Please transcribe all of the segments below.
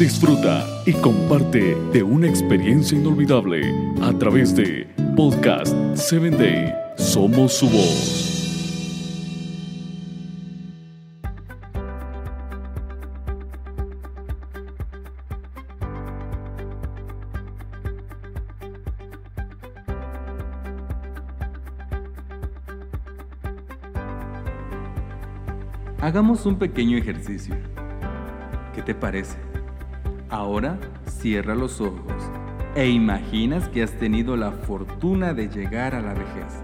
disfruta y comparte de una experiencia inolvidable a través de Podcast 7 Day. Somos su voz. Hagamos un pequeño ejercicio. ¿Qué te parece? Ahora cierra los ojos e imaginas que has tenido la fortuna de llegar a la vejez.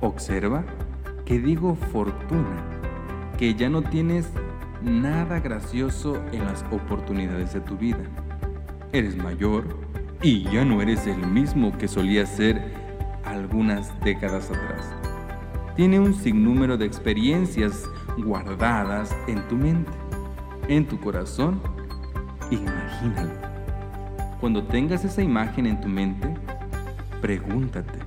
Observa que digo fortuna, que ya no tienes nada gracioso en las oportunidades de tu vida. Eres mayor y ya no eres el mismo que solías ser algunas décadas atrás. Tiene un sinnúmero de experiencias guardadas en tu mente, en tu corazón. Imagínalo. Cuando tengas esa imagen en tu mente, pregúntate,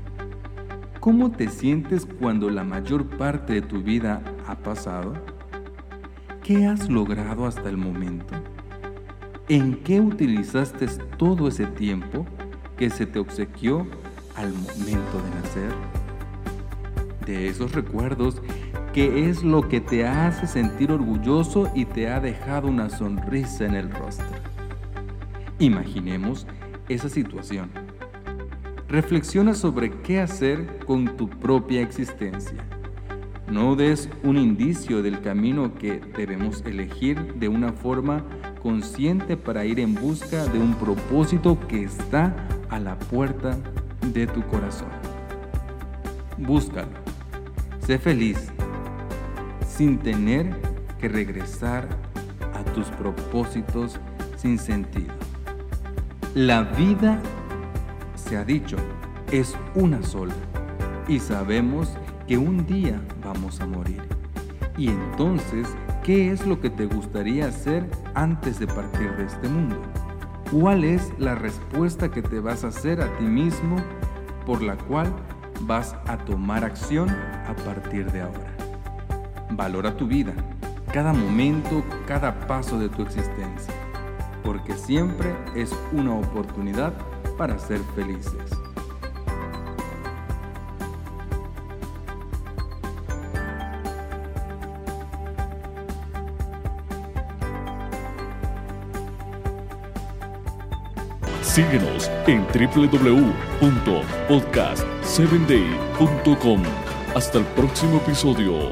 ¿cómo te sientes cuando la mayor parte de tu vida ha pasado? ¿Qué has logrado hasta el momento? ¿En qué utilizaste todo ese tiempo que se te obsequió al momento de nacer? De esos recuerdos ¿Qué es lo que te hace sentir orgulloso y te ha dejado una sonrisa en el rostro. Imaginemos esa situación. Reflexiona sobre qué hacer con tu propia existencia. No des un indicio del camino que debemos elegir de una forma consciente para ir en busca de un propósito que está a la puerta de tu corazón. Búscalo. Sé feliz sin tener que regresar a tus propósitos sin sentido. La vida, se ha dicho, es una sola y sabemos que un día vamos a morir. Y entonces, ¿qué es lo que te gustaría hacer antes de partir de este mundo? ¿Cuál es la respuesta que te vas a hacer a ti mismo por la cual vas a tomar acción a partir de ahora? Valora tu vida, cada momento, cada paso de tu existencia, porque siempre es una oportunidad para ser felices. Síguenos en www.podcast7day.com. Hasta el próximo episodio.